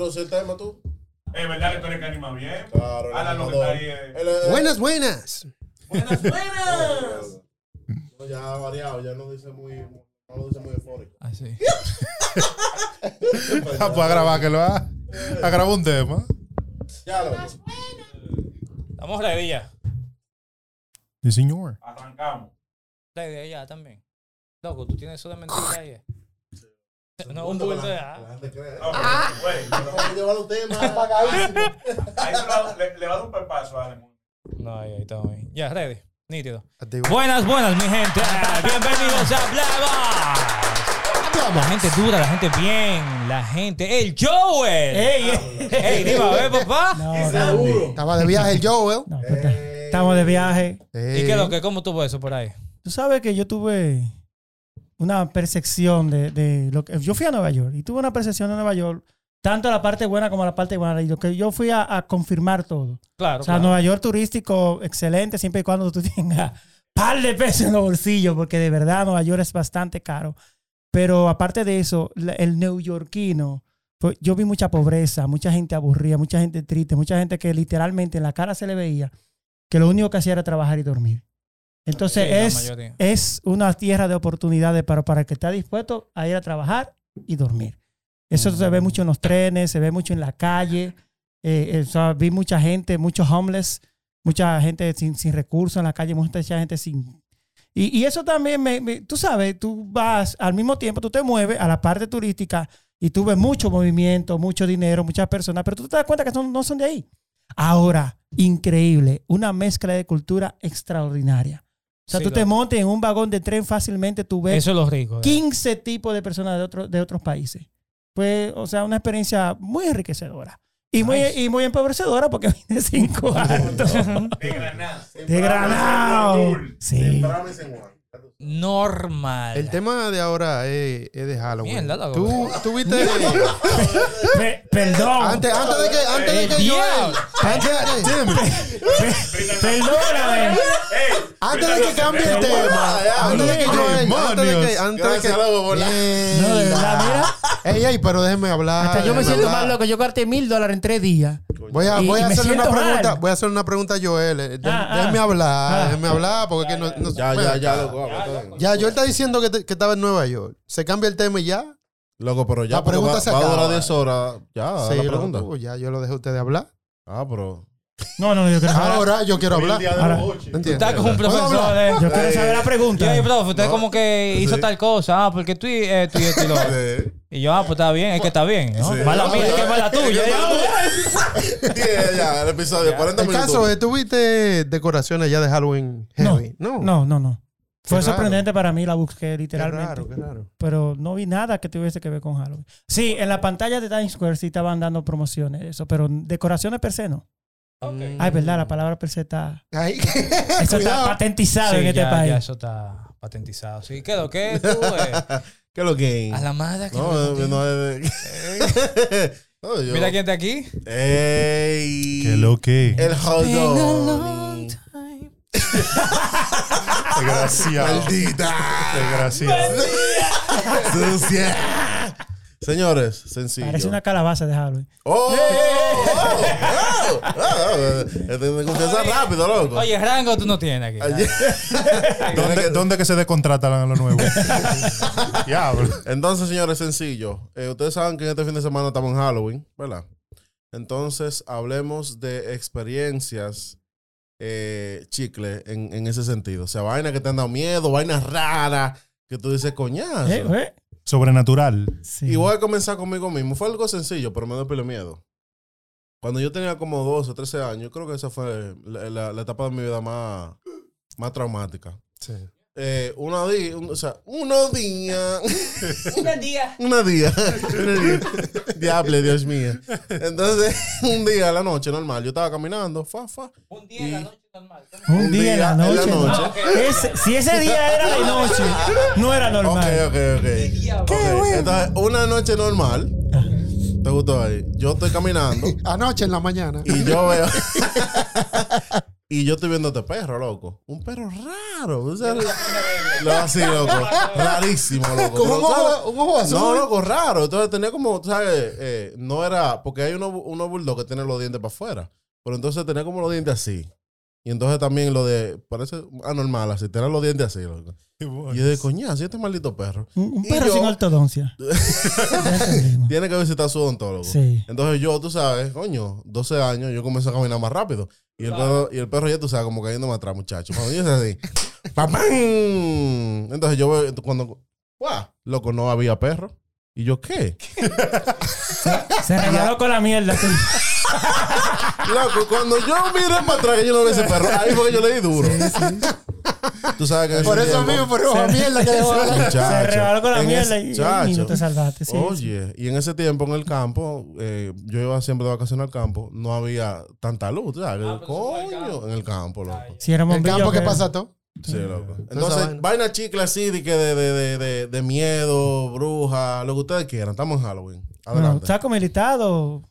introducir el tema tú? Es verdad que tú eres que anima bien. Claro, Ala, el lo que está ahí es- Buenas, buenas. Buenas, buenas. No, ya ha variado, ya no dice muy, no lo dice muy eufórico. Así. Ah, pues a grabar que lo ha. A grabar un tema. Ya lo Estamos ready ya. Sí, señor. Arrancamos. Ready ya también. Loco, tú tienes eso de mentira ahí. No, un bulto de la ah. Vamos a llevar los temas apagadísimos. Ahí se va- le, le va a dar un pepazo a Ale. No, ahí, ahí estamos ahí. Ya, ready. Nítido. Activo. Buenas, buenas, mi gente. Ah, Bienvenidos a Hablamos. La gente dura, la gente bien, la gente. ¡El Joel! ¡Ey! ¡Ey! Dime, a ver, papá. No, Y no, seguro. Estaba de viaje el Joel. no, pues, estamos de viaje. ¿Y qué es lo que? ¿Cómo tuvo eso por ahí? Tú sabes que yo tuve una percepción de, de lo que yo fui a Nueva York y tuve una percepción de Nueva York tanto la parte buena como la parte buena y lo que yo fui a, a confirmar todo. Claro, O sea, claro. Nueva York turístico excelente siempre y cuando tú tengas par de pesos en los bolsillos porque de verdad Nueva York es bastante caro. Pero aparte de eso, el neoyorquino, pues, yo vi mucha pobreza, mucha gente aburrida, mucha gente triste, mucha gente que literalmente en la cara se le veía que lo único que hacía era trabajar y dormir. Entonces Sí, es, es una tierra de oportunidades para, para el que está dispuesto a ir a trabajar y dormir. Eso se ve mucho en los trenes, se ve mucho en la calle. Eh, eh, o sea, vi mucha gente, muchos homeless, mucha gente sin, sin recursos en la calle, mucha gente sin... Y, y eso también, me, me- tú sabes, tú vas al mismo tiempo, tú te mueves a la parte turística y tú ves mucho movimiento, mucho dinero, muchas personas, pero tú te das cuenta que son- no son de ahí. Ahora, increíble, una mezcla de cultura extraordinaria. O sea, Sí, tú lo- te montes en un vagón de tren fácilmente, tú ves Eso es lo rico. eh. 15 tipos de personas de, otros de otros países. Pues, o sea, una experiencia muy enriquecedora. Y muy, y muy empobrecedora porque vine sin cuarto. De Granada. de Granado. Sí. Normal. El tema de ahora es, es de Halloween. Mierda, loco. Tú, tú viste. Pe- perdón. antes, antes de que, antes de que yo. Diablo. Antes, de- Perdóname. Antes de que cambie el tema. Antes de que yo. Antes de que. Antes de que. No, de verdad, mira. Ey, ey, pero déjenme hablar. Hasta yo me siento hablar. mal loco. Yo gasté mil dólares en tres días. Voy a, Y- voy y a me hacerle una mal. pregunta. Voy a hacer una pregunta a Joel. Eh, Ah, ah. déjenme hablar. Ah. Déjenme hablar porque que no, no- Ya, ya, ya, loco. Ya, Joel está diciendo que, te- que estaba en Nueva York. Se cambia el tema y ya. Loco, pero ya La pregunta va, se va a durar acaba. 10 horas. Ya, Sí, la pregunta. uh, ya, yo lo dejé a ustedes hablar. Ah, pero. No, no, yo quiero saber. Ahora yo quiero hablar. Ahora- ¿Entiendes? Está con un ¿Puedo profesor. eh. Yo quiero saber la pregunta. Y oye, profe, usted No. como que hizo Sí. tal cosa. Ah, porque tú y esto y esto y lo otro. Sí. Y yo, ah, pues está bien, es que está bien. ¿no? Sí. Mala mía, es que es mala tuya. Ya, ya, el episodio, 40 El minutos. caso es, ¿tuviste decoraciones ya de Halloween No, heavy? No. no, no, no. Fue Qué raro. sorprendente para mí, la busqué Qué literalmente. raro, qué raro. pero no vi nada que tuviese que ver con Halloween. Sí, en la pantalla de Times Square sí estaban dando promociones, eso, pero decoraciones per se no. Ay, verdad, la palabra per se está. Ay, Eso está patentizado Sí, en este ya, país. ya eso está patentizado. Sí, ¿qué lo que tú, eh? ¿Qué es lo que? A la madre No, lo no, no es de. No, yo- Mira quién está aquí. Ey. Que lo que. El hot dog. Desgraciado. Maldita. Desgraciado. Sucia. Señores, sencillo. Parece una calabaza de Halloween. ¡Oh! ¡Oh! ¡Oh! ¡Oh! Me confianza rápido, loco. Oye, rango tú no tienes aquí. ¿Dónde, ¿Dónde que se descontratan a lo nuevo? Diablo. Entonces, señores, sencillo. Eh, ustedes saben que este fin de semana estamos en Halloween, ¿verdad? Entonces, hablemos de experiencias eh, chicle en, en ese sentido. O sea, vainas que te han dado miedo, vainas raras que tú dices, coñazo. Eh, eh, Sobrenatural. sí. Y voy a comenzar conmigo mismo. Fue algo sencillo, pero me dio pile miedo. Cuando yo tenía como 12 o 13 años, creo que esa fue la, la- la etapa de mi vida más, más traumática. Sí. Eh, una día, un- o sea, unos días. Un día. Una día. Una día. Diable, Dios mío. Entonces, un día a la noche normal, yo estaba caminando, fa, fa. Un día en la noche normal. Un, día, en la noche. En la ¿no? noche. Ese- si ese día era de noche, no era normal. ok, ok. Ok, Entonces, una noche normal. ¿Te gustó ahí? Yo estoy caminando Anoche en la mañana. y yo veo. Y yo estoy viendo este perro, loco. Un perro raro. O sea, lo así, loco. Rarísimo, loco. Como un ojo, un ojo azul. No, loco, raro. Entonces tenía como, ¿sabes? Eh, no era. Porque hay unos uno bulldog que tienen los dientes para afuera. Pero entonces tenía como los dientes así. Y entonces también lo de. Parece anormal así. Tener los dientes así, loco. Y yo de coñazo, este maldito perro. Un, perro yo- sin ortodoncia. Tiene que visitar a su odontólogo. Sí. Entonces yo, tú sabes, coño, 12 años, yo comencé a caminar más rápido. Y el, perro, y el perro ya, tú sabes, como cayendo más atrás, muchacho. Cuando yo así, ¡papam! Entonces yo veo, cuando, ¡guau! Loco, no había perro. ¿Y yo qué? Se regaló con la mierda. tú. Loco, cuando yo miré para atrás que yo no vi ese perro, ahí fue que yo le di duro. Tú sabes que Por eso mismo, por ojo mierda que. Muchacho, Se regaló con la en mierda y, y no te salvaste. Sí, sí. Oye, y en ese tiempo en el campo, eh, yo iba siempre de vacaciones al campo, no había tanta luz, ¿sabes? Ah, Coño, en el campo, loco. Si era El campo que- pasa todo. Sí, loco. Entonces, vaina. vaina chicle así de, que de, de, de, de, miedo, bruja, lo que ustedes quieran. Estamos en Halloween. Bueno, Adelante. saco mi listado.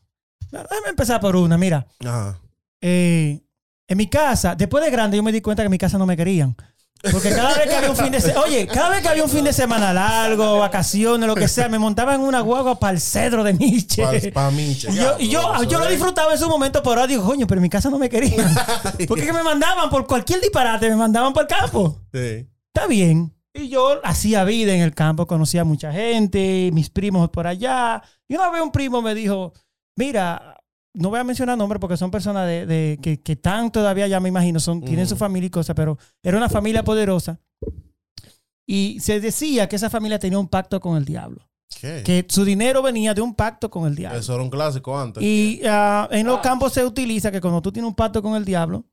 Déjame empezar por una. Mira, Ajá. eh, en mi casa, después de grande, yo me di cuenta que en mi casa no me querían. Porque cada vez que había un fin de semana, oye, cada vez que había un fin de semana largo, vacaciones, lo que sea, me montaba en una guagua para el cedro de Miche. Pa, pa. Y yo, y yo, yo lo disfrutaba en su momento, pero ahora digo, coño, pero en mi casa no me querían. Porque que me mandaban por cualquier disparate, me mandaban por el campo. Sí. Está bien. Y yo hacía vida en el campo, conocía a mucha gente, mis primos por allá. Y una vez un primo me dijo, mira, no voy a mencionar nombres porque son personas de, de- que, que están todavía, ya me imagino, son, tienen su familia y cosas, pero era una familia poderosa. Y se decía que esa familia tenía un pacto con el diablo. ¿Qué? Que su dinero venía de un pacto con el diablo. Eso era un clásico antes. Y ah, en los campos se utiliza que cuando tú tienes un pacto con el diablo,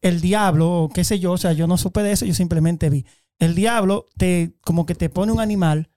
el diablo, o qué sé yo, o sea, yo no supe de eso, yo simplemente vi. El diablo te, como que te pone un animal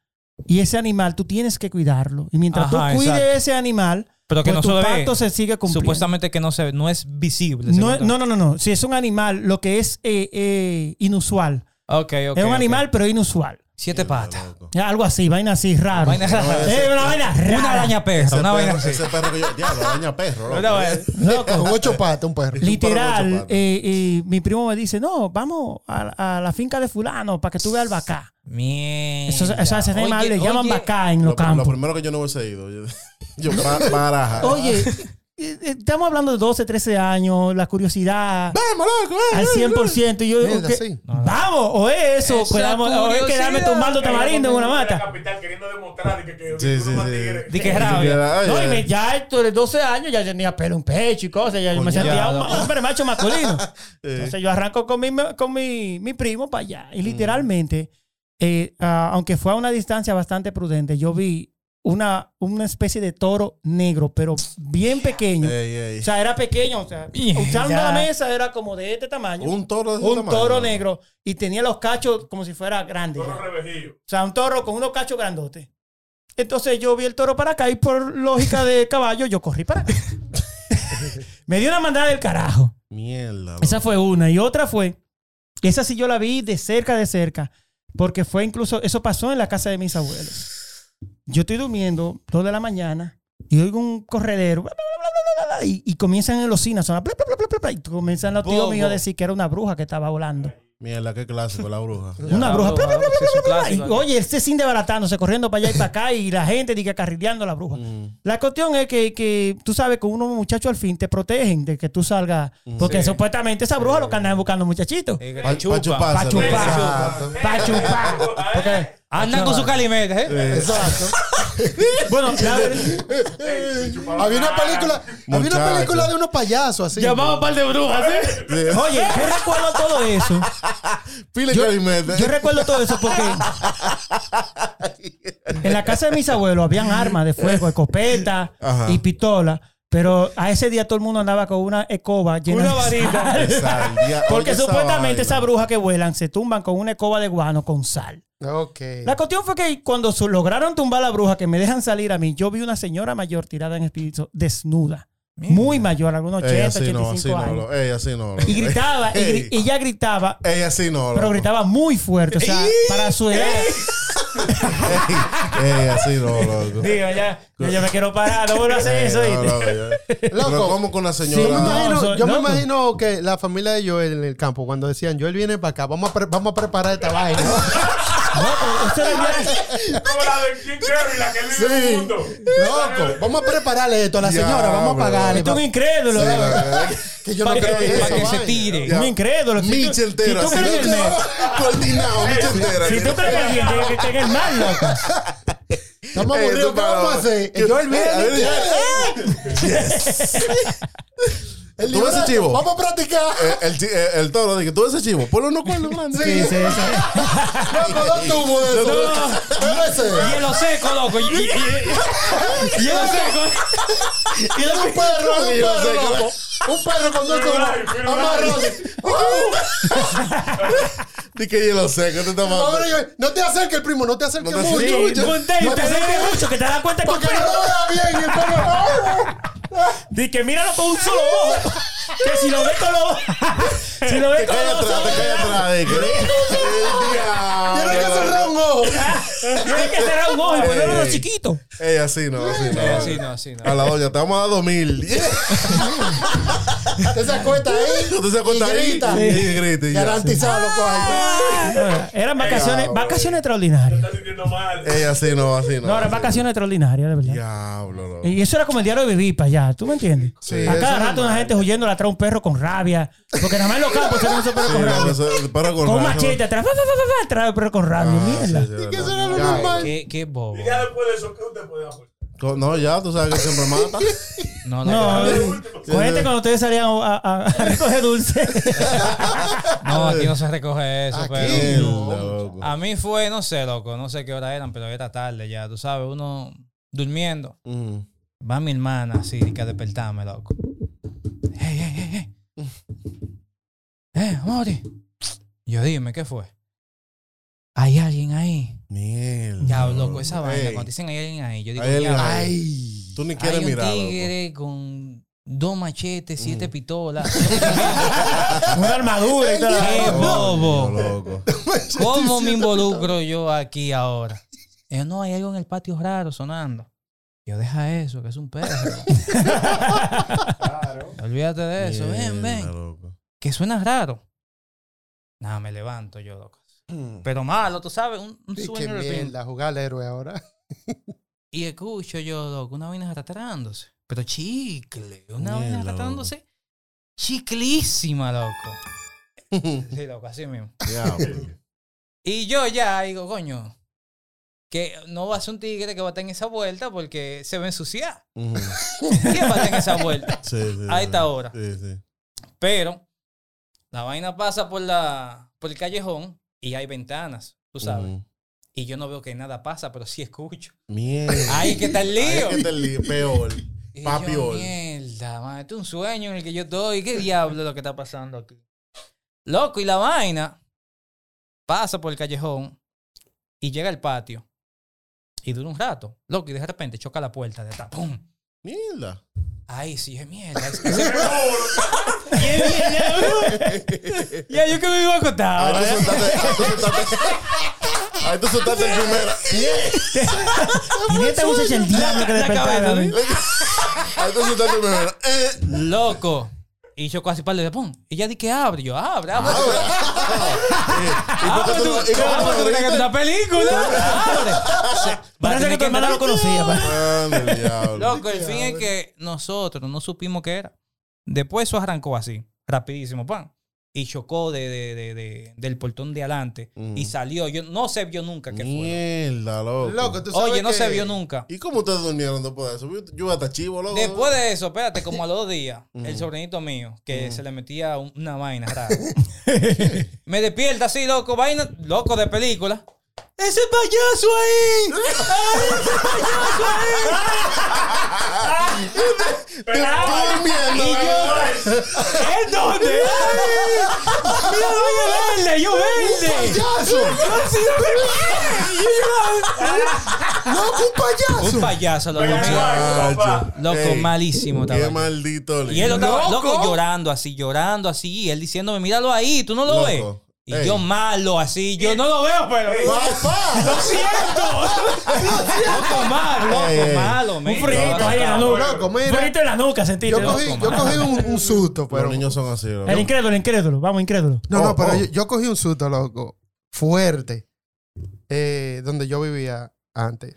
y ese animal tú tienes que cuidarlo. Y mientras Ajá, tú cuides exacto. ese animal, Pero que pues no tu se ve. pacto se sigue cumpliendo. Supuestamente que no se ve, no es visible. No, no, no, no, no. Si es un animal, lo que es eh, eh, inusual. Ok, ok. es un animal, pero inusual. Siete patas. Algo así, vaina así, raro. Vaina. Eh, una vaina rara. Una araña perra, Ese una vaina perro, así. ese perro que yo. Diablo, araña perro, loco. Una vaina- Loco. Con ocho patas, un perro. Literal, perro eh, eh, mi primo me dice, no, vamos a, a la finca de fulano para que tú veas el bacá. Mierda. Eso, eso ese Oye, le llaman oye, bacá en Lo, los lo campos. primero que yo no hubiese ido. Yo, yo baraja. Oye, eh, eh, estamos hablando de 12, 13 años, la curiosidad ¡Vamos, loco! eh, al eh, eh. 100%. Y yo digo, Mierda, sí. vamos, o es eso, quedamos- o es quedarme tumbando tamarindo en una La mata. capital queriendo demostrar de que, que Sí, sí, sí. Di que rabia. No, y me- ya esto de 12 años ya tenía pelo en pecho y cosas, ya yo me sentía un hombre macho masculino. Entonces yo arranco con mi, con mi, mi primo para allá. Y literalmente, eh, ah, aunque fue a una distancia bastante prudente, yo vi una, una especie de toro negro, pero bien pequeño. ey, ey. O sea, era pequeño. O sea, usando la mesa era como de este tamaño. Un toro de ese Un tamaño. toro negro. Y tenía los cachos como si fuera grande. Toro revejillo. O sea, un toro con unos cachos grandotes. Entonces yo vi el toro para acá y por lógica de caballo yo corrí para acá. Me dio una mandada del carajo. Mierda. loco. Esa fue una. Y otra fue, esa sí yo la vi de cerca, de cerca, porque fue incluso, eso pasó en la casa de mis abuelos. Yo estoy durmiendo, dos de la mañana, y oigo un corredero, bla, bla, bla, bla, bla, bla, y, y comienzan en los sonar, y comienzan los tíos míos a decir que era una bruja que estaba volando. Mierda, qué clásico, la bruja. Una La bruja. bla, bla, bla, sí, es un bla, bla, clásico. y, oye, este sin desbaratándose, corriendo para allá y para acá, y la gente diga carrileando a la bruja. Mm. La cuestión es que, que tú sabes que unos muchachos al fin te protegen de que tú salgas. Porque Sí. supuestamente esa bruja lo que andan buscando muchachitos. Eh, que Pa- chupa. pa' chuparse, Pa' chupar. Exacto. Pa' chupar. Porque- Andan con su calimete, ¿eh? Exacto. bueno, la- Había una película, había una película de unos payasos así. llamamos un par de brujas, ¿sí? Oye, yo recuerdo todo eso. Pile Yo, calimete. yo recuerdo todo eso porque en la casa de mis abuelos habían armas de fuego, escopeta Ajá. y pistola. Pero a ese día todo el mundo andaba con una escoba llena Una de sal. Porque oye, esa supuestamente esas brujas que vuelan se tumban con una escoba de guano con sal. Ok. La cuestión fue que cuando lograron tumbar la bruja, que me dejan salir a mí, yo vi una señora mayor tirada en el piso, desnuda. Muy mayor, algunos 80, Ey, así no, 85 así no. años. lo- Ey, así no. lo- y gritaba, y Ey, gri- ella gritaba, Ey, así no. pero loco. gritaba muy fuerte. O sea, para su edad. ey, ey, así no, loco. Digo, ya, ya yo me quiero parar, no vuelvo a hacer eso. Ey, no, ¿viste? loco. Pero como con la Yo, me señora. No, imagino, soy- yo me imagino que la familia de Joel en el campo, cuando decían, Joel viene para acá, vamos a, pre- vamos a preparar esta vaina. Como la de Jim Carrey, la que vive en el Sí. mundo. Loco, vamos a prepararle esto a la señora, vamos a pagarle. Esto es un incrédulo. Sí, Que yo no Para creo que, esa pa' que se tire. Un incrédulo. Si tú- Miche entera. Si tú crees en el loco. mes, Coordinado, miche entera. si tú crees en el que en el mal, loco. Estamos aburridos, ¿qué vamos a para- hacer? ¿Qué- Joel viene. Eh, el ¿Tú ves ese chivo? Vamos a practicar. Eh, el, chi- eh, el toro dije, tú ese chivo, ponle unos cuernos grandes. Sí, sí, sí. Loco, dos tubos de eso. Ese. Hielo seco, loco. Y, y- y- hielo seco. Y es un perro, un perro. Un perro con dos tubos. Amarrado. Sé, que te está Ahora mandando. yo- No te acerques, el primo, no te acerques No te mucho. y te acerques mucho que te das cuenta que no lo vea bien y el perro. Di que míralo con un solo ojo. Que si lo ves con los Si lo ves Te con cae los atrás, te ojos. cae atrás. Dije, Tiene que cerrar un ojo. Tienes que cerrar un ojo y de chiquito. Ey, así no, así no. Así no, así no. A la doña, te vamos a dar dos mil. Usted se acuesta ahí. Usted se acuesta ahí grita. y grita y. Garantizado, loco. ahí. Eran vacaciones, Ey, vacaciones extraordinarias. Está sintiendo mal. Ey, así no, así no. No, eran vacaciones extraordinarias, de verdad. Diablo, loco. Y eso era como el diario de vivir para allá, ¿tú me entiendes? Sí, a cada rato una gente huyendo atrás un perro con rabia. Porque nada más en los campos se ven esos perros Sí, con rabia. con machete atrás, atrás perro con rabia. Ah, Mierda. Sí, ¿Qué será lo normal? Qué, qué bobo. Y ya después de eso, ¿qué usted puede co- No, ya, tú sabes que siempre mata. No, no, No, no. eh, cuando ustedes salían a, a- a recoger dulce. No, aquí no se recoge eso, Aquí. pero. Loco. A mí fue, no sé, loco, no sé qué hora eran, pero era tarde ya, tú sabes, uno durmiendo. Mm. Va mi hermana así, que a despertarme, loco. ¡Hey, hey, hey, hey! ¡Eh, Mori! Yo dime, ¿qué fue? ¿Hay alguien ahí? Mierda. Ya, loco, esa vaina, Ey, cuando dicen hay alguien ahí, yo digo, Hay alguien ya, ahí. Ay. Tú ni hay quieres un mirar. loco. tigre con dos machetes, siete Mm. pistolas. Una armadura y todo. ¡Qué bobo! loco. ¿Cómo me involucro yo aquí ahora? Ellos, no, hay algo en el patio raro sonando. Yo, deja eso, que es un perro. Olvídate de eso. Ven, Mierda, ven. loco. Que suena raro. Nada, me levanto yo, loco. Pero malo, tú sabes, un, un Sí, sueño de jugar al héroe ahora. Y escucho yo, loco, una vaina arrastrándose. Pero chicle, una vaina arrastrándose. Chiclísima, loco. Sí, loco, así mismo. Y yo ya digo, coño, que no va a ser un tigre que va a estar en esa vuelta porque se va a ensuciar. ¿Quién va a estar en esa vuelta? Sí, sí, A esta hora. Sí, sí. Pero la vaina pasa por, la, por el callejón y hay ventanas, tú sabes. Ujú. Y yo no veo que nada pasa, pero sí escucho. Mierda. Ahí que está el lío. Ahí que está el lío. Peor. Y Papi yo, mierda, man, esto es un sueño en el que yo estoy. ¿Qué diablo es lo que está pasando aquí? Loco, y la vaina pasa por el callejón y llega al patio. Y dura un rato. Loco, y de repente choca la puerta de atrás. ¡Pum! Mierda. Ahí sí, es mierda. ya yo que me iba a Ahí acostar. tú soltaste. Ahí tú soltaste. Ahí tú soltaste el primero. Y esta muchacha el diablo que ¿no? Ahí tú soltaste el primero. Eh. Loco. Y yo casi par de pum. Y ya di que abre. Yo, abre, abre. ¿Y por qué tú- y por qué Abre, tú tú crees que es una película. Abre. Parece que tu hermana lo conocía. el diablo. Loco, el fin es que nosotros no supimos qué era. Después eso arrancó así, rapidísimo, pan. Y chocó de, de- de- de- del portón de adelante. Mm. Y salió. Yo, no se vio nunca qué fue. Mierda, loco. Loco, tú sabes Oye, no que- se vio nunca. ¿Y cómo ustedes durmieron después de eso? Yo- Yo hasta chivo, loco. Después de eso, espérate, como a los dos días, Mm. el sobrinito mío, que se le metía un- una vaina rara, me despierta así, loco, vaina, loco de película. ¡Ese payaso ahí! ¡Ay, ese payaso ahí! Estoy durmiendo. Y yo, ¿en dónde? ¡Ay! ¡Mira, oye, verde! ¡Yo verde! ¡Payaso! ¡Yo sí, yo- ¡Loco, un payaso! Un payaso, loco. Muchacho. Loco, Ey, malísimo. Qué estaba. maldito Y él estaba ¿Loco? loco llorando así, llorando así, y él diciéndome, míralo ahí, tú no lo ves. Loco. Y Ey. yo malo así, yo no lo veo, pero. ¡Lo siento! loco, malo, loco, malo. Un frito ahí en la nuca. Loco, Un mira. frito en la nuca, sentiste. Yo cogí, yo cogí un, un susto, pero. Los niños son así. loco. El incrédulo, el incrédulo. Vamos, incrédulo. No, no, Oh, pero oh. Yo, yo cogí un susto, loco. Fuerte. eh, donde yo vivía antes.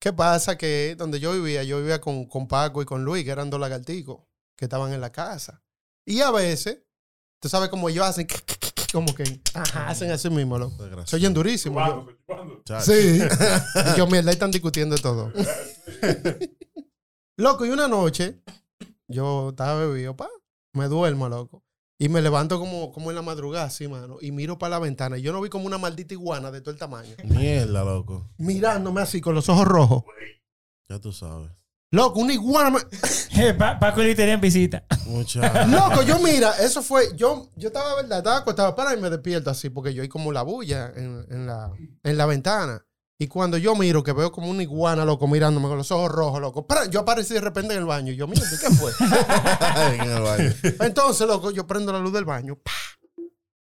¿Qué pasa? Que donde yo vivía, yo vivía con, con Paco y con Luis, que eran dos lagarticos que estaban en la casa. Y a veces, tú sabes cómo ellos hacen, como que ajá, hacen así mismo, loco. Se oyen durísimo. yo-. Sí. y yo, mierda, ahí están discutiendo de todo. loco, y una noche, yo estaba bebido, pa, me duermo, loco. Y me levanto como, como en la madrugada, así, mano. Y miro para la ventana. Y yo no vi como una maldita iguana de todo el tamaño. Mierda, loco. Mirándome así, con los ojos rojos. Ya tú sabes. Loco, una iguana. me- Pa- Paco y tenían visita. Mucha. Loco, yo mira, eso fue. Yo, yo estaba, ¿verdad? Estaba acostado para y me despierto así, porque yo hay como la bulla en, en la, en la ventana. Y cuando yo miro, que veo como una iguana, loco, mirándome con los ojos rojos, loco. Para, yo aparecí de repente en el baño. Y yo, mira, ¿qué fue? en el baño. Entonces, loco, yo prendo la luz del baño. ¡pa!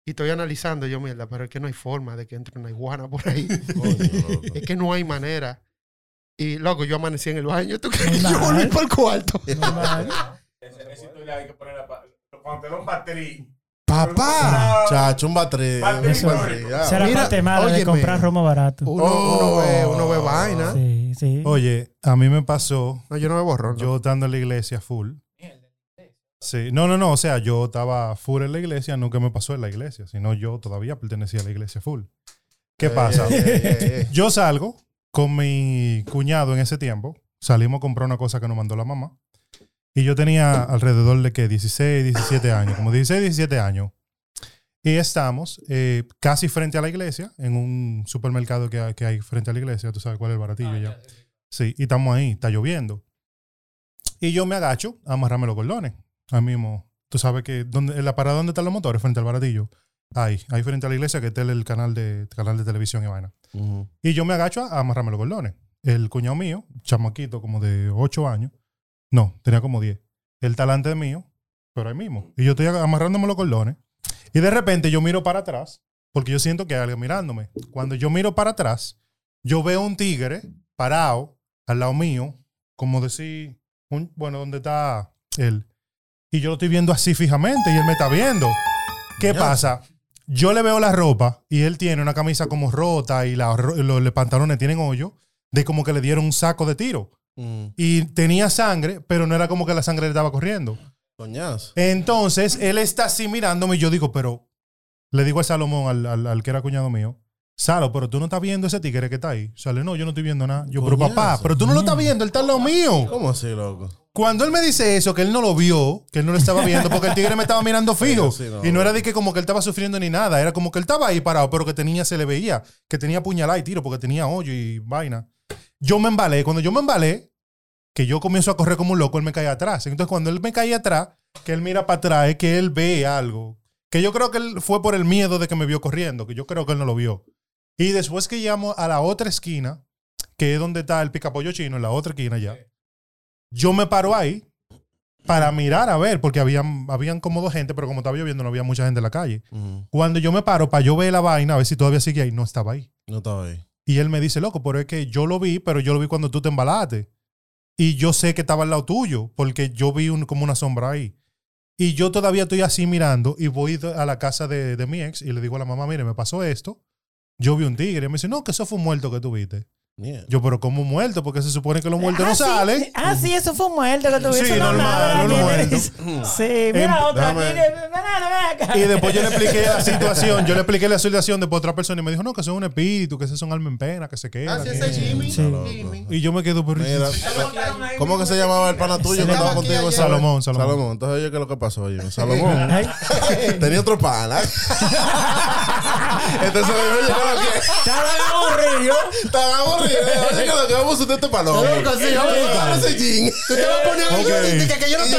Y estoy analizando yo, mierda, pero es que no hay forma de que entre una iguana por ahí. Coño, es que no hay manera. Y, loco, yo amanecí en el baño. ¿Tú crees? Yo volví para el cuarto. Esa historia hay que ponerla cuando te da un baterí. Papá. Chacho, un. Esa era Mira, parte mala de comprar romo barato. Uno, uno ve, uno ve vaina. Sí, sí. Oye, a mí me pasó, No, yo no bebo ron. yo estando en la iglesia full. Sí, no, no, no, o sea, yo estaba full en la iglesia, que me pasó en la iglesia, sino yo todavía pertenecía a la iglesia full. ¿Qué Eh, pasa? eh, eh, eh. Yo salgo con mi cuñado en ese tiempo. Salimos a comprar una cosa que nos mandó la mamá. Y yo tenía alrededor de que 16, 17 años, como 16, 17 años. Y estamos eh, casi frente a la iglesia, en un supermercado que hay, que hay frente a la iglesia. Tú sabes cuál es el baratillo ya. Sí, y estamos ahí, está lloviendo. Y yo me agacho a amarrarme los cordones. Ahí mismo, tú sabes que donde, en la parada donde están los motores, frente al baratillo. Ahí, ahí frente a la iglesia, que está el, el canal de, canal de televisión y vaina. Y yo me agacho a amarrarme los cordones. El cuñado mío, chamaquito como de 8 años, no, tenía como 10. El talante mío, pero ahí mismo. Y yo estoy amarrándome los cordones. Y de repente yo miro para atrás, porque yo siento que hay alguien mirándome. Cuando yo miro para atrás, yo veo un tigre parado al lado mío, como decir, un- bueno, ¿dónde está él? Y yo lo estoy viendo así fijamente y él me está viendo. ¿Qué pasa? Yo le veo la ropa y él tiene una camisa como rota y la los, los pantalones tienen hoyo, de como que le dieron un saco de tiro. Mm. Y tenía sangre, pero no era como que la sangre le estaba corriendo. Coñazo. Entonces, él está así mirándome y yo digo, pero le digo a Salomón, al, al- al que era cuñado mío, Salo, pero tú no estás viendo ese tigre que está ahí. Sale, no, yo no estoy viendo nada. Yo, pero Coñazo. papá, pero tú no lo estás viendo, él está al lado mío. ¿Cómo así, loco? Cuando él me dice eso, que él no lo vio, que él no lo estaba viendo, porque el tigre me estaba mirando fijo. Sí, no, y no era de que como que él estaba sufriendo ni nada, era como que él estaba ahí parado, pero que tenía, se le veía, que tenía puñalada y tiro, porque tenía hoyo y vaina. Yo me embalé. Cuando yo me embalé, que yo comienzo a correr como un loco, él me cae atrás. Entonces, cuando él me cae atrás, que él mira para atrás, es que él ve algo. Que yo creo que él fue por el miedo de que me vio corriendo, que yo creo que él no lo vio. Y después que llamo a la otra esquina, que es donde está el picapollo chino, en la otra esquina ya, yo me paro ahí para mirar a ver, porque habían, habían como dos gente, pero como estaba lloviendo no había mucha gente en la calle. Cuando yo me paro para yo ver la vaina, a ver si todavía sigue ahí, no estaba ahí. No estaba ahí. Y él me dice, loco, pero es que yo lo vi, pero yo lo vi cuando tú te embalaste. Y yo sé que estaba al lado tuyo, porque yo vi un- como una sombra ahí. Y yo todavía estoy así mirando y voy a la casa de, de mi ex y le digo a la mamá, mire, me pasó esto. Yo vi un tigre. Y me dice, no, que eso fue un muerto que tú Yo, pero ¿cómo muerto? Porque se supone que los muertos no Ah, sí. salen. Ah, sí, eso fue muerto que tuviste. Sí, no normal, no muerto. Sí, mira Em, otra. banana, ven acá. Y después yo le expliqué la situación. Yo le expliqué la situación después a otra persona y me dijo, no, que eso es un espíritu, que ese es un alma en pena, que se queda. Ah, sí, ese es Jimmy. Sí. Jimmy. Y yo me quedo por Mira, ¿cómo que se llamaba el pana tuyo que estaba contigo? ayer. Salomón, Salomón. Salomón. Entonces, oye, ¿qué es lo que pasó? Oye, Salomón tenía otro pana. Entonces, oye, ¿qué es lo que? Estaba aburrido. Estaba aburrido. Vamos a hacer este palomo. Loco, sí, vamos a jean. Tú te vas poner algo y que, yo no te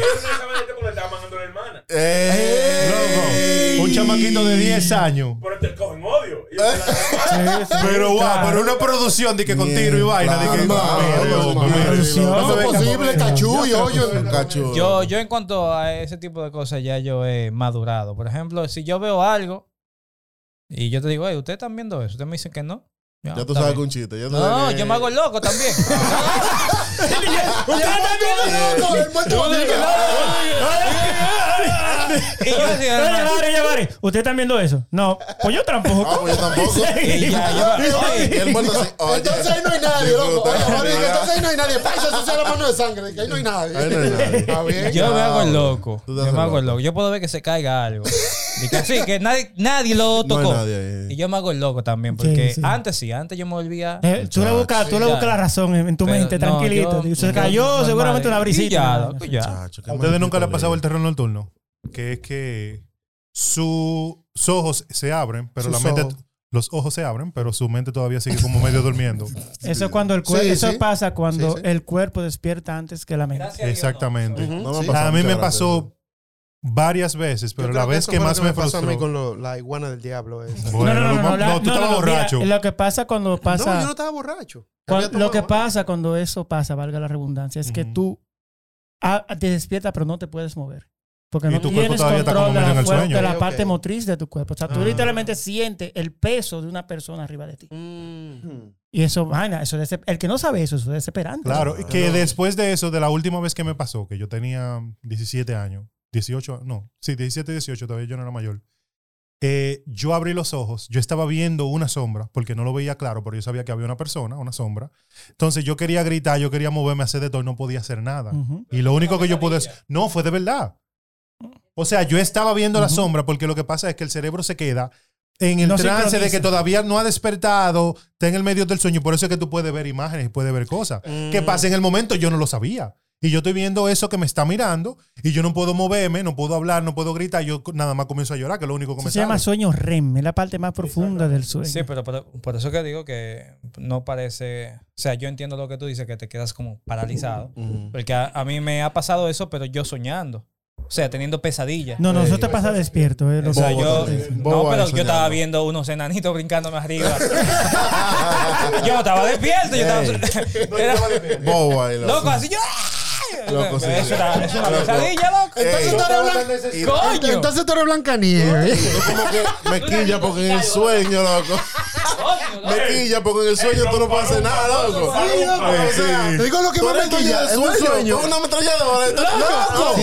eso estaba mandando la hermana. Loco, un chamaquito de 10 años. Pero te cogen odio. Pero wow, pero una producción de que con tiro y vaina. De que, no es posible. Yo, yo en cuanto a ese tipo de cosas ya yo he madurado. Por ejemplo, si yo veo algo y yo te digo, hey, ¿ustedes están viendo eso? Ustedes me dicen que no. Ya tú está sabes bien. que un chiste. Ya tú No, sabes que- yo me hago el loco también. y yo decía, Oye, hermano, Mari, oye, Mari, ¿ustedes están viendo eso? No, pues yo tampoco. Ah, pues yo tampoco. y ya, yo- oye, Y el muerto así. oye, Entonces ahí no hay nadie, loco. Oye, entonces ahí no hay nadie. Paisa, eso sea la mano de sangre. Que ahí no hay nadie. Ahí no hay nadie. Está bien. yo me hago el loco. Tú Yo me hago el loco. loco. Yo puedo ver que se caiga algo. Que sí, que nadie, nadie lo No tocó. nadie. Y yo me hago el loco también. Porque Sí, sí. antes sí, antes yo me volvía. Eh, tú le buscas, tú le buscas la razón en, tu Pero mente, no, tranquilito. yo- se cayó normal, seguramente una brisita. Ya. Chacho, ¿A ustedes nunca les ha pasado el terror nocturno? Que es que sus ojos se abren, pero Sus la mente, ojos. los ojos se abren, pero su mente todavía sigue como medio durmiendo. Eso es cuando el cuerpo, Sí, eso sí. pasa cuando Sí, sí. el cuerpo despierta antes que la mente. Gracias a Dios, Exactamente. Ujú, No me sí. pasó A mí me pasó varias veces, pero la vez que más me pasó a mí frustró. con lo- la iguana del diablo esa. Bueno, no, no, la- tú estabas mira, borracho. lo que pasa cuando pasa, No, yo no estaba borracho. lo que pasa cuando eso pasa, valga la redundancia, es que tú te despiertas pero no te puedes mover. Porque Y no tu cuerpo tienes todavía está control como de la, el fuer- sueño. de la parte motriz de tu cuerpo. O sea, tú Ah. literalmente sientes el peso de una persona arriba de ti. Mm. Y eso, vaina, eso es el que no sabe eso, eso es desesperante. Claro, que No. después de eso, de la última vez que me pasó, que yo tenía 17 años, 18, no, sí, 17, 18, todavía yo no era mayor. Eh, yo abrí los ojos, yo estaba viendo una sombra, porque no lo veía claro, pero yo sabía que había una persona, una sombra. Entonces yo quería gritar, yo quería moverme, hacer de todo no podía hacer nada. Y lo único que yo pude hacer, no, fue de verdad. O sea, yo estaba viendo la sombra porque lo que pasa es que el cerebro se queda en el No trance de que todavía no ha despertado, está en el medio del sueño, y por eso es que tú puedes ver imágenes y puedes ver cosas. ¿Qué pasa en el momento? Yo no lo sabía. Y yo estoy viendo eso que me está mirando y yo no puedo moverme, no puedo hablar, no puedo gritar, yo nada más comienzo a llorar, que es lo único que me se llama sueño REM, es la parte más profunda del sueño. Sí, pero por, por eso que digo que no parece. O sea, yo entiendo lo que tú dices, que te quedas como paralizado. Porque a, a mí me ha pasado eso, pero yo soñando. O sea, teniendo pesadillas. No, no, eso te pasa despierto. eh, O sea, yo, no, pero yo estaba viendo unos enanitos brincándome arriba. yo estaba despierto, yo estaba. Era- loco. loco, así yo. Loco, sí. eso era, es una Loco. pesadilla, loco. Entonces tú eres blanca. Coño. Entonces tú eres Blancanieves. y tú como que me quilla porque en el sueño, loco. Coño, Me quilla porque en el sueño tú no puedes hacer nada, loco. Sí, loco. Eh, digo lo que más me eres dueño quilla del es un sueño. Una ametralladora. ¡Loco!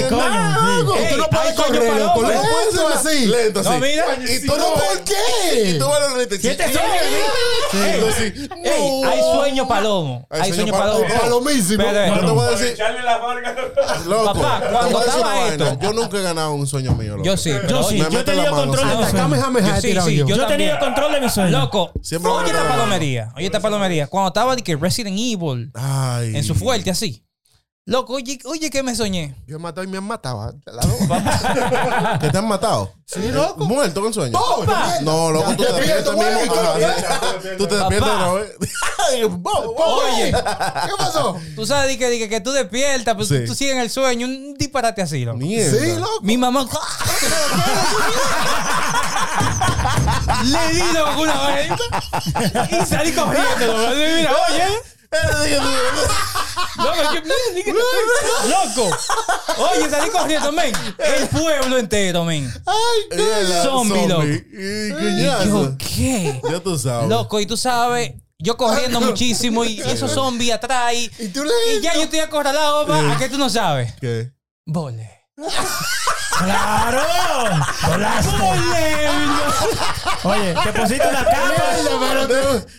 Loco, tú no puedes sueño correr, loco. No Lento puedes ser así. Lento así. No, mira. Y tú ¿Pero no por qué? Y tú vas a la neta. ¿Quién te Ey, hay sueño palomo. Hay sueño sueño palomo. Palomísimo. Yo te voy a decir, Echarle la marca. loco, Papá, cuando estaba esto- Yo nunca he ganado un sueño mío, loco. Yo sí, Yo sí, yo he tenido control sí. de mi Hasta sueño. Tirado sí, yo. Yo he tenido control de mi sueño. Loco, Siempre oye esta palomería, oye esta palomería. Cuando estaba de que Resident Evil Ay. en su fuerte así. Loco, oye, oye que me soñé. Yo he matado y me han matado. Dos. ¿Que te han matado? Sí, loco. ¿Muerto con sueño? ¡Oh, no, No, loco, tú te despierto, despiertas mismo. Tú te despiertas bobo. Oye, ¿Qué pasó? tú sabes que, que, que tú despiertas, pues Sí. tú, sigues en el sueño, un disparate así, loco. Mierda. Sí, loco. Mi mamá le di loco una vez y salí corriendo. Mira, oye, loco, oye, salí corriendo, men. El pueblo entero, men. Mierda, Zombie, loco. Y Y yo. ¿qué? Ya tú sabes. Loco, y tú sabes, yo corriendo muchísimo y esos zombies atrás y, Y tú le y ya yo estoy acorralado, pa, ¿a qué tú no sabes? ¿Qué? Vole. ¡Claro! Volaste. Oye, te pusiste una capa,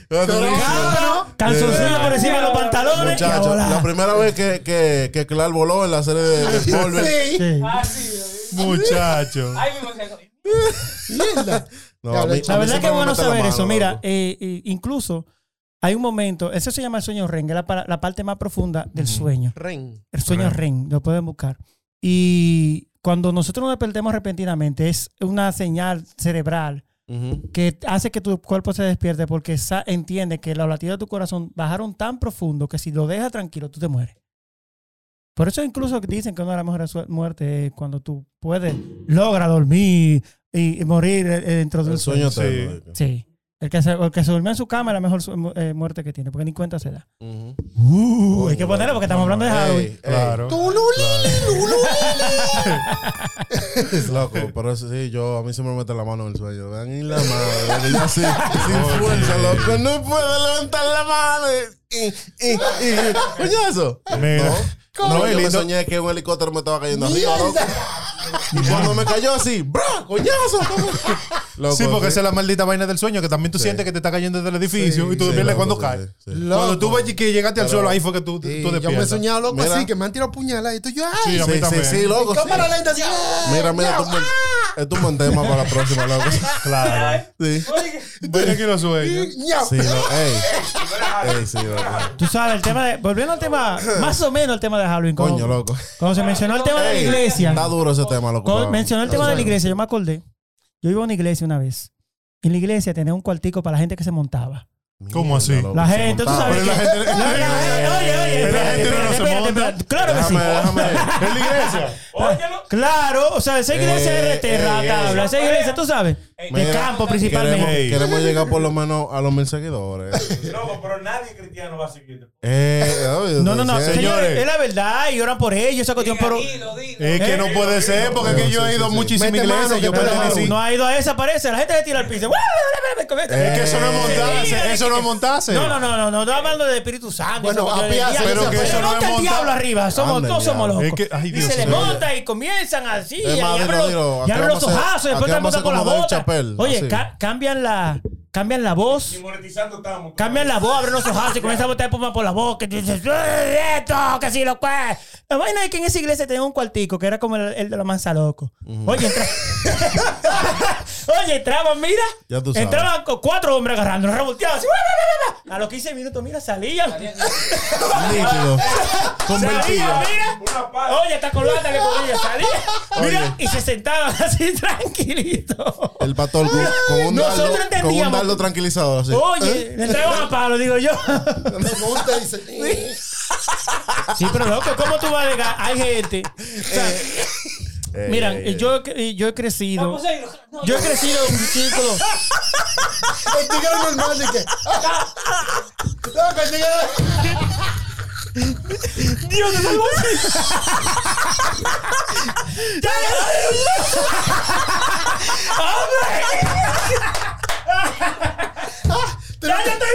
capa, calzoncillo por encima de los pantalones. a Muchachos, la primera vez que, que, que Clark voló en la serie de, de. Sí. Muchacho. Mierda. No, La a mí- a mí La verdad siempre que es bueno saber mano, eso. Mira, loco. eh, eh, incluso hay un momento, eso se llama el sueño REM, que es la, la parte más profunda del sueño. Ren. El sueño REM, lo pueden buscar. Y cuando nosotros nos despertemos repentinamente, es una señal cerebral que hace que tu cuerpo se despierte porque entiende que los latidos de tu corazón bajaron tan profundo que si lo dejas tranquilo, tú te mueres. Por eso incluso dicen que una de las mejores muertes es cuando tú puedes, logra dormir y, y morir eh, dentro de un El sueño sueño. eterno. Sí. El que, se, el que se durmió en su cama es la mejor su- eh, muerte que tiene, porque ni cuenta se da. Ujú. Uh, hay que ponerlo porque estamos hablando de Halloween. Claro. Es loco, pero eso sí, yo a mí se me mete la mano en el sueño. Vean en la mano, yo así, sin fuerza, loco. No puedo levantar la mano. Y, y, y, coñazo. Mira. No, No, yo me soñé que un helicóptero me estaba cayendo arriba, loco. Y cuando me cayó así, ¡bra! ¡Coñazo! Loco, Sí, porque esa es la maldita vaina del sueño, que también tú Sí. sientes que te está cayendo desde el edificio Sí, y tú sí, despiertas cuando sí, cae. sí, sí. Cuando tú ves que llegaste al suelo, ahí fue que tú, Sí, tú yo me he despiertas. soñado loco Mira. así, que me han tirado puñaladas y tú yo, Sí, ay, a mí Sí, sí, también. sí, loco. sí. cámara lenta así. ¡ah! Mira, mira, esto es un- esto es un buen tema para la próxima, loco. Claro. Sí. Ven aquí los sueños. Sí, no, ey. Ey, sí, loco. Tú sabes, el tema de. Volviendo al tema, más o menos el tema de Halloween. Coño, loco. Cuando se mencionó el tema de la iglesia. Está duro ese tema, loco. Mencionó el tema de la iglesia, yo me acordé. Yo iba a una iglesia una vez. En la iglesia tenía un cuartico para la gente que se montaba. ¿Cómo así? La gente, tú sabes. La que- gente- Oye, oye, Pero la gente no se monta. Claro que sí. Déjame, déjame. ¿En la iglesia? Óyelo. Claro, o sea, esa iglesia Eh, es de terra, eh, tabla. Esa iglesia, tú sabes. De Mira, campo Queremos, principalmente. Queremos llegar por lo menos a los mil seguidores. Loco, pero nadie cristiano va a seguirte. Eh, No, no, no. sí. Señores, es la verdad y oran por ellos, esa cuestión. Pero Dilo, dilo. Es que Eh, no puede ser, porque es que yo he ido a muchísimas Mete iglesias. Yo pertenecí. no ha ido a esa, parece. La gente le tira al piso. Es que eso no es montarse. Eso no es montarse. No, no, no, no, no, estoy hablando del Espíritu Santo. Bueno, del diablo. pero que eso no monta es el montar- diablo arriba, somos, todos somos diablo. locos. Es que- ay, y se le mío. monta y comienzan así, Es y más, abren los, dilo. y abren ojazos, y después están a con la bota. Oye, ca- cambian la, cambian la voz. Ni monetizando estamos. Cambian la voz, abren los ojazos y comienzan a botar espuma por la boca. Y tú dices, "Eh, esto, que si lo cual. La vaina es que en esa iglesia tenía un cuartico que era como el, el de la mansa loco. Oye, entra... Oye, entraban, mira. Ya tú sabes. Entraban con cuatro hombres agarrando, revolteados. así, A los 15 minutos, mira, salían. Nítido. Convertido. Mira. Oye, está colgada que podía salir. Mira, y se sentaban así tranquilitos. El pastor con, con un Nosotros dardo, con un entendíamos. dardo tranquilizador. Así. Oye, le entraban a palo, digo yo. Me monta y dice, Sí, pero loco, ¿cómo tú vas a negar? Hay gente. O sea, Ey, mira, ey. yo, yo he crecido. Vamos a ir. No, Yo he crecido en un círculo. de que. Tigre. Dios, salvó así. ¡Ya, ¡Ya, ya estoy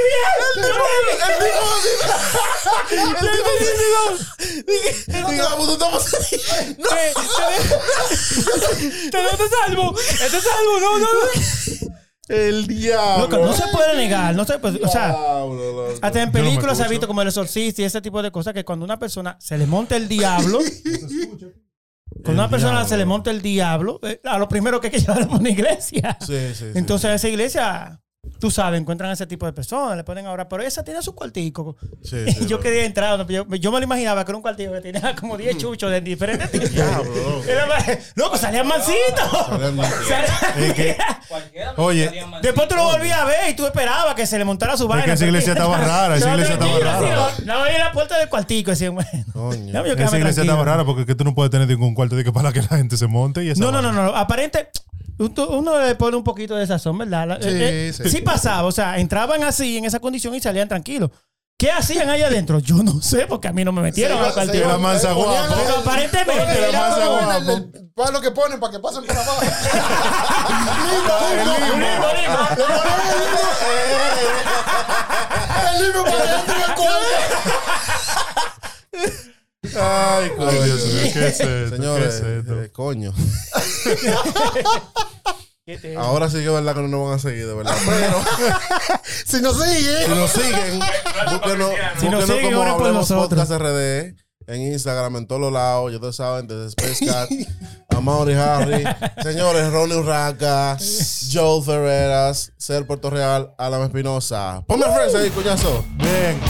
bien! Digamos, tú estamos ¡Te no te salvo! ¡Te salvo! ¡No, no, no! El diablo. Loco, no se puede negar. No se puede, o sea, Diablo, loco. hasta en Yo no películas se ha visto como el exorcista y ese tipo de cosas que cuando una persona se le monta el diablo. Cuando una persona se le monta el diablo, eh, a lo primero que hay que llevarlo a una iglesia. Sí, sí, sí. Entonces a esa iglesia, tú sabes, encuentran a ese tipo de personas, le ponen ahora, pero esa tiene su cuartico. Sí, Y sí, yo quería entrar, ¿no? yo, yo me lo imaginaba que era un cuartico que tenía como 10 chuchos de diferentes tipos. Más- Loco, salían mancitos. Salían Es Oye. Después tú lo volvías a ver y tú esperabas que se le montara su vaina. que esa iglesia estaba rara, esa No, iglesia estaba rara. No, no, en la puerta del cuartico. Decía, bueno. Coño. Esa iglesia tranquilo. estaba rara porque es que tú no puedes tener ningún cuarto de que para que la gente se monte y esa No, no, no, no. Aparente, uno le pone un poquito de sazón, ¿verdad? Sí, eh, eh, sí. sí pasaba, o sea, entraban así en esa condición y salían tranquilos. ¿Qué hacían ahí adentro? Yo no sé, porque a mí no me metieron al Era mansa guapo. Pero aparentemente, era mansa guapo. el palo que ponen para que pasen por abajo. El Ay, coño. Ay, Dios mío, ¿qué es esto? Señores, ¿Qué es esto? eh, coño. ¿Qué te- Ahora sí que es verdad que no nos van a seguir, de verdad. Pero Si nos sigue. si nos siguen, búsquenos, Si nos búsquenos siguen, como por nosotros. Podcast RD en Instagram, en todos los lados. Ya ustedes saben, desde Space Cat, Amaury Harry, señores, Ronnie Urraca, Joel Ferreras, Ser Puerto Real, Alan Espinosa. Ponme fresa ahí, cuñazo. Bien.